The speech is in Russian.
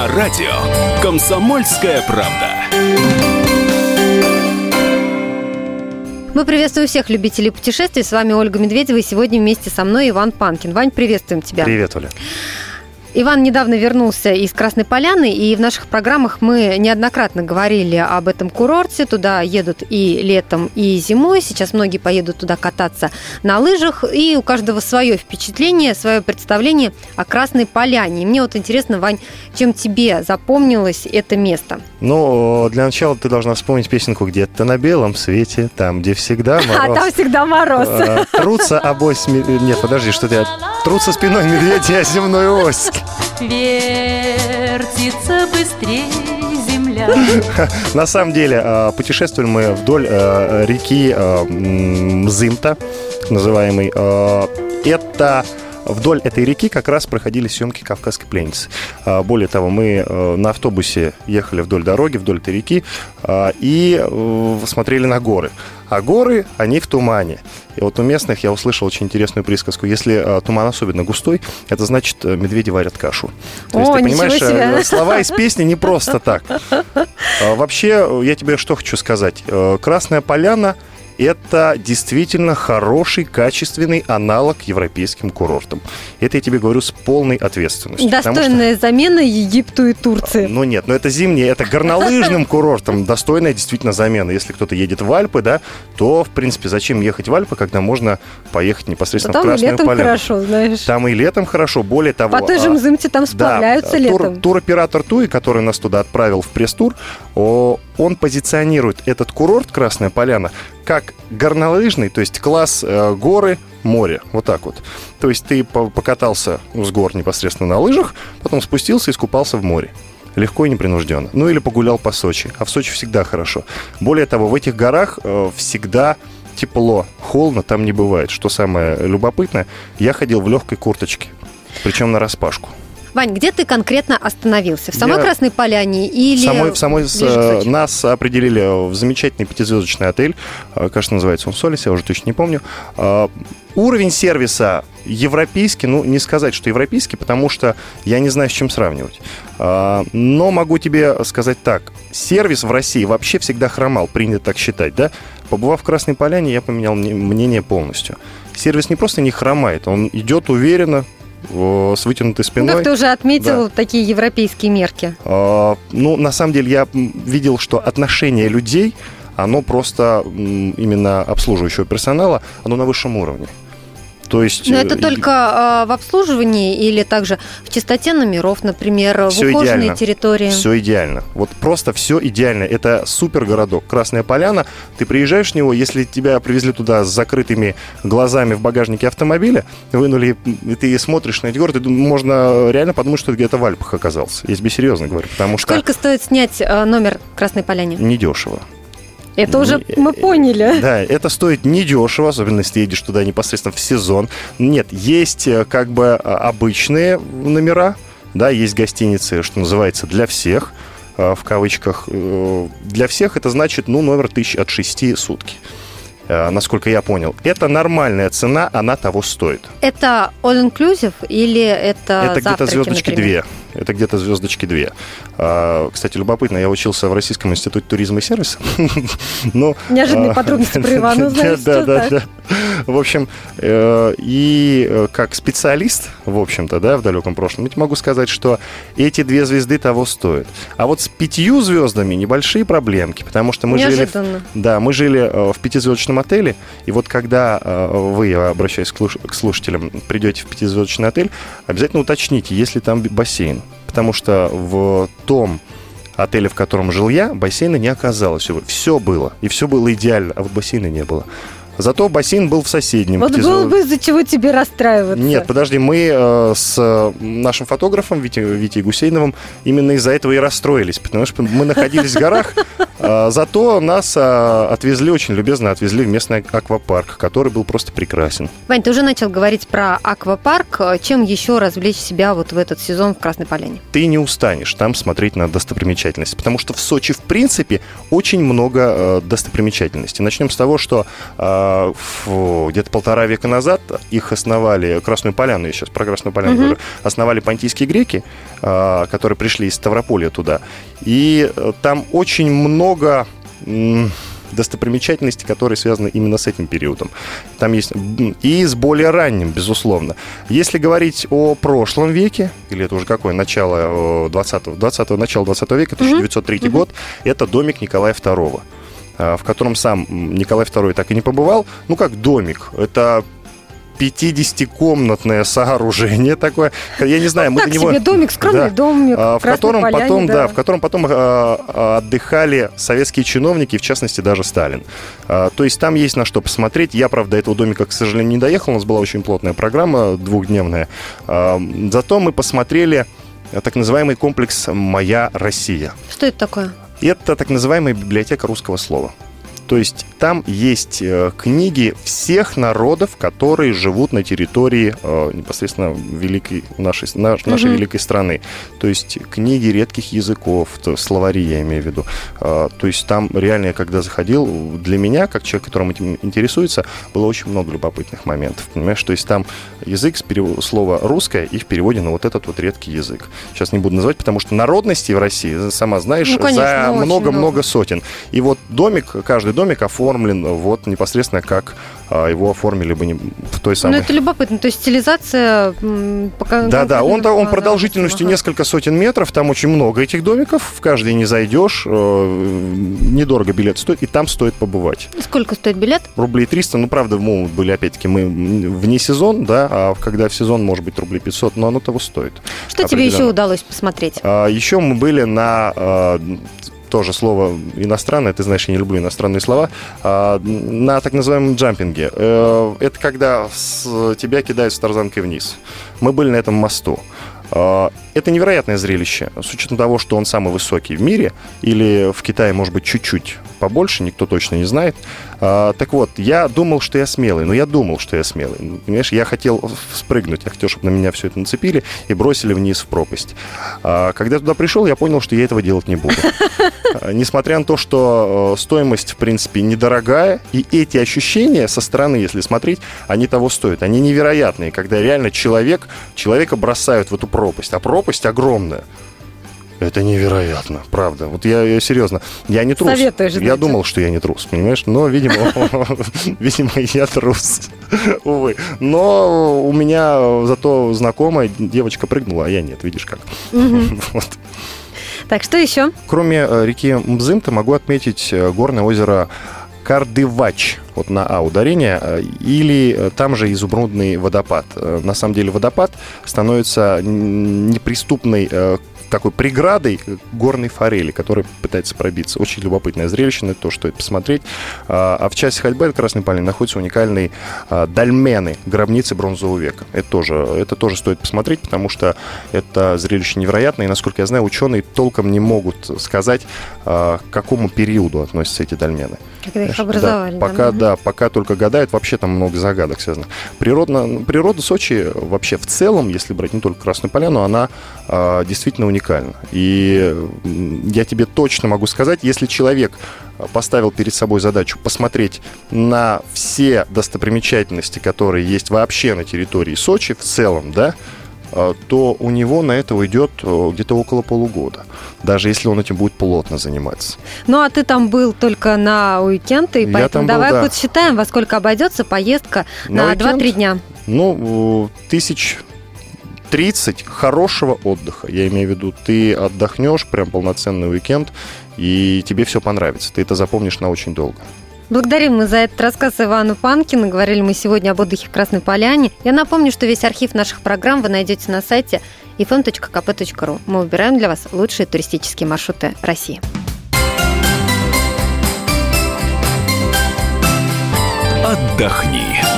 На радио «Комсомольская правда». Мы приветствуем всех любителей путешествий. С вами Ольга Медведева. И сегодня вместе со мной Иван Панкин. Вань, приветствуем тебя. Привет, Оля. Иван недавно вернулся из Красной Поляны, и в наших программах мы неоднократно говорили об этом курорте. Туда едут и летом, и зимой. Сейчас многие поедут туда кататься на лыжах, и у каждого свое впечатление, свое представление о Красной Поляне. И мне вот интересно, Вань, чем тебе запомнилось это место? Ну, для начала ты должна вспомнить песенку «Где-то на белом свете, там, где всегда мороз». А там всегда мороз. А, трутся обои... Нет, подожди, что ты... Трутся спиной медведя о земную ось. Вертится быстрее земля. На самом деле, а, путешествовали мы вдоль а, реки а, Зымта, называемой. Это вдоль этой реки как раз проходили съемки «Кавказской пленницы». Более того, мы на автобусе ехали вдоль дороги, вдоль этой реки и э, смотрели на горы. А горы, они в тумане. И вот у местных я услышал очень интересную присказку. Если э, туман особенно густой, это значит, э, медведи варят кашу. То О, есть, ты понимаешь, себе. э, слова из песни не просто так. А, Вообще, я тебе что хочу сказать. Э, Красная поляна это действительно хороший, качественный аналог европейским курортам. Это я тебе говорю с полной ответственностью. потому что- Достойная замена Египту и Турции. ну нет, но это зимний, это горнолыжным курортом достойная действительно замена. Если кто-то едет в Альпы, да, то, в принципе, зачем ехать в Альпы, когда можно поехать непосредственно Там в Красную летом Поляну? хорошо, знаешь. Там и летом хорошо, более того... По той же а, Мзымте там сплавляются да, тур- летом. туроператор Туи, который нас туда отправил в пресс-тур, о, он позиционирует этот курорт Красная Поляна как горнолыжный, то есть класс э, горы, море, вот так вот. То есть ты по- покатался с гор непосредственно на лыжах, потом спустился и искупался в море. Легко и непринужденно. Ну или погулял по Сочи. А в Сочи всегда хорошо. Более того, в этих горах э, всегда тепло, холодно там не бывает. Что самое любопытное, я ходил в легкой курточке, причем на распашку. Вань, где ты конкретно остановился? В самой Я- Красной Поляне или самой, в самой с- э, Сочи? нас определили в замечательный пятизвездочный отель. Э, Кажется, называется он Солис, я уже точно не помню. Э, Уровень сервиса европейский, ну, не сказать, что европейский, потому что я не знаю, с чем сравнивать. Но могу тебе сказать так. Сервис в России вообще всегда хромал, принято так считать, да? Побывав в Красной Поляне, я поменял мне- мнение полностью. Сервис не просто не хромает, он идет уверенно, с вытянутой Ну, спиной. как ты уже отметил, такие европейские мерки. А, Ну, на самом деле, я видел, что отношение людей, оно просто именно обслуживающего персонала, оно на высшем уровне. То есть... Но это э, только э, в обслуживании или также в чистоте номеров, например, в Всё ухоженной идеально. территории? Все идеально. Вот просто все идеально. Это супер городок. Красная Поляна. Ты приезжаешь в него, если тебя привезли туда с закрытыми глазами в багажнике автомобиля, вынули, и ты смотришь на эти горы, ты дум- можно реально подумать, что ты где-то в Альпах оказался. Я тебе серьезно говорю, потому что Сколько стоит снять э, номер в Красной Поляне? недешево. Это уже Не- мы поняли. Да, это стоит недешево, особенно если едешь туда непосредственно в сезон. Нет, есть э, как бы а, обычные номера, да, есть гостиницы, что называется, для всех, э, в кавычках. Э, Для всех это значит, ну, номер тысяч от 6 сутки. Э, Насколько я понял. Это нормальная цена, она того стоит. Это all-inclusive или это это где-то звездочки например? две. Это где-то звездочки две. А, Кстати, любопытно, я учился в Российском институте туризма и сервиса. Неожиданные а, подробности про Ивана, знаешь, Да, да, да. В общем, э, и э, как специалист, в общем-то, да, в далеком прошлом, тебе могу сказать, что эти две звезды того стоят. А вот с пятью звездами небольшие проблемки, потому что мы жили... Неожиданно. Да, мы жили в пятизвездочном отеле, и вот когда э, вы, слуш- к слушателям, придете в пятизвездочный отель, обязательно уточните, есть ли там бассейн. Потому что в том отеле, в котором жил я, бассейна не оказалось. Все было, и все было идеально, а вот бассейна не было. Зато бассейн был в соседнем. Вот было бы из-за чего тебе расстраиваться. Нет, подожди, мы э, с э, нашим фотографом Витей, Витей Гусейновым именно из-за этого и расстроились, потому что мы находились в горах, А, Зато нас а, отвезли, очень любезно отвезли в местный аквапарк, который был просто прекрасен. Вань, ты уже начал говорить про аквапарк. Чем еще развлечь себя вот в этот сезон в Красной Поляне? Ты не устанешь там смотреть на достопримечательности, потому что в Сочи, в принципе, очень много э, достопримечательностей. Начнем с того, что э, где-то полтора века назад их основали, Красную Поляну, я сейчас про Красную Поляну Мгм. говорю, основали понтийские греки, э, которые пришли из Ставрополя туда. И э, там очень много... м, достопримечательностей, которые связаны именно с этим периодом. Там есть и с более ранним, безусловно. Если говорить о прошлом веке, или это уже какое, начало 20-го, 20 начало 20 века, 1903 Мгм. год, это домик Николая II а, в котором сам Николай II так и не побывал. Ну, как домик. Это 50-комнатное сооружение такое. Я не знаю, мы так до него... себе домик, скромный Да. домик. А, в котором Поляне, потом, да. в котором потом а, отдыхали советские чиновники, в частности даже Сталин. А, то есть там есть на что посмотреть. Я, правда, до этого домика, к сожалению, не доехал. У нас была очень плотная программа двухдневная. А, зато мы посмотрели так называемый комплекс «Моя Россия». Что это такое? Это так называемая библиотека русского слова. То есть там есть э, книги всех народов, которые живут на территории э, непосредственно великой нашей, наш- нашей Мгм. великой страны. То есть книги редких языков, словари я имею в виду. Э, то есть там реально, я когда заходил, для меня, как человек, которым этим интересуется, было очень много любопытных моментов. Понимаешь, то есть там язык с перев- слова русское и в переводе на вот этот вот редкий язык. Сейчас не буду называть, потому что народностей в России, сама знаешь, Ну, конечно, за очень много-много много. сотен. И вот домик, каждый домик оформлен вот непосредственно как а, его оформили бы не в той Ну, самой... это любопытно. То есть стилизация... пока- Да, да, он, конкретно он продолжительностью ага. несколько сотен метров, там очень много этих домиков, в каждый не зайдешь, э, недорого билет стоит, и там стоит побывать. Сколько стоит билет? Рублей 300, ну, правда, мы были, опять-таки, мы вне сезон, да, а когда в сезон, может быть, рублей 500, но оно того стоит. Что тебе еще удалось посмотреть? А, Еще мы были на а, тоже слово иностранное, ты знаешь, я не люблю иностранные слова, а, на так называемом джампинге. Э, Это когда тебя кидают с тарзанкой вниз. Мы были на этом мосту. А, Это невероятное зрелище, с учетом того, что он самый высокий в мире, или в Китае, может быть, чуть-чуть побольше, никто точно не знает. А, Так вот, я думал, что я смелый, но я думал, что я смелый. Понимаешь, я хотел спрыгнуть, я хотел, чтобы на меня все это нацепили и бросили вниз в пропасть. А Когда туда пришел, я понял, что я этого делать не буду. А, Несмотря на то, что э, стоимость, в принципе, недорогая, и эти ощущения со стороны, если смотреть, они того стоят. Они невероятные, когда реально человек, человека бросают в эту пропасть, а пропасть огромная. Это невероятно, правда. Вот я, я серьезно, я не трус. Советуешь, я значит. думал, что я не трус, понимаешь? Но, видимо, видимо, я трус. Увы. Но у меня зато знакомая девочка прыгнула, а я нет, видишь как. Вот. Так, что еще? Кроме э, реки Мзымта могу отметить э, горное озеро Кардывач, вот на А ударение, э, или там же изумрудный водопад. На самом деле водопад становится неприступной такой преградой горной форели, которая пытается пробиться. Очень любопытное зрелище, на то, что это посмотреть. А а в части ходьбы от Красной Поляны находятся уникальные а, дольмены, гробницы бронзового века. Это тоже, это тоже стоит посмотреть, потому что это зрелище невероятное. И, насколько я знаю, ученые толком не могут сказать, а, к какому периоду относятся эти дольмены. Когда их образовали. да, да? пока, Мгм. да, пока только гадают, вообще там много загадок связано. Природно, природа Сочи вообще в целом, если брать не только Красную Поляну, она действительно уникальна. И м, я тебе точно могу сказать, если человек а, поставил перед собой задачу посмотреть на все достопримечательности, которые есть вообще на территории Сочи в целом, да, а, то у него на это уйдет э, где-то около полугода, даже если он этим будет плотно заниматься. Ну, а ты там был только на уикенд, и поэтому там был, давай да. подсчитаем, во сколько обойдется поездка На на, уикенд? 2-3 дня. Ну, э, тысяч 30 хорошего отдыха. Я имею в виду, ты отдохнешь, прям полноценный уикенд, и тебе все понравится. Ты это запомнишь на очень долго. Благодарим мы за этот рассказ Ивану Панкину. Говорили мы сегодня об отдыхе в Красной Поляне. Я напомню, что весь архив наших программ вы найдете на сайте ifm.kp.ru. Мы выбираем для вас лучшие туристические маршруты России. Отдохни.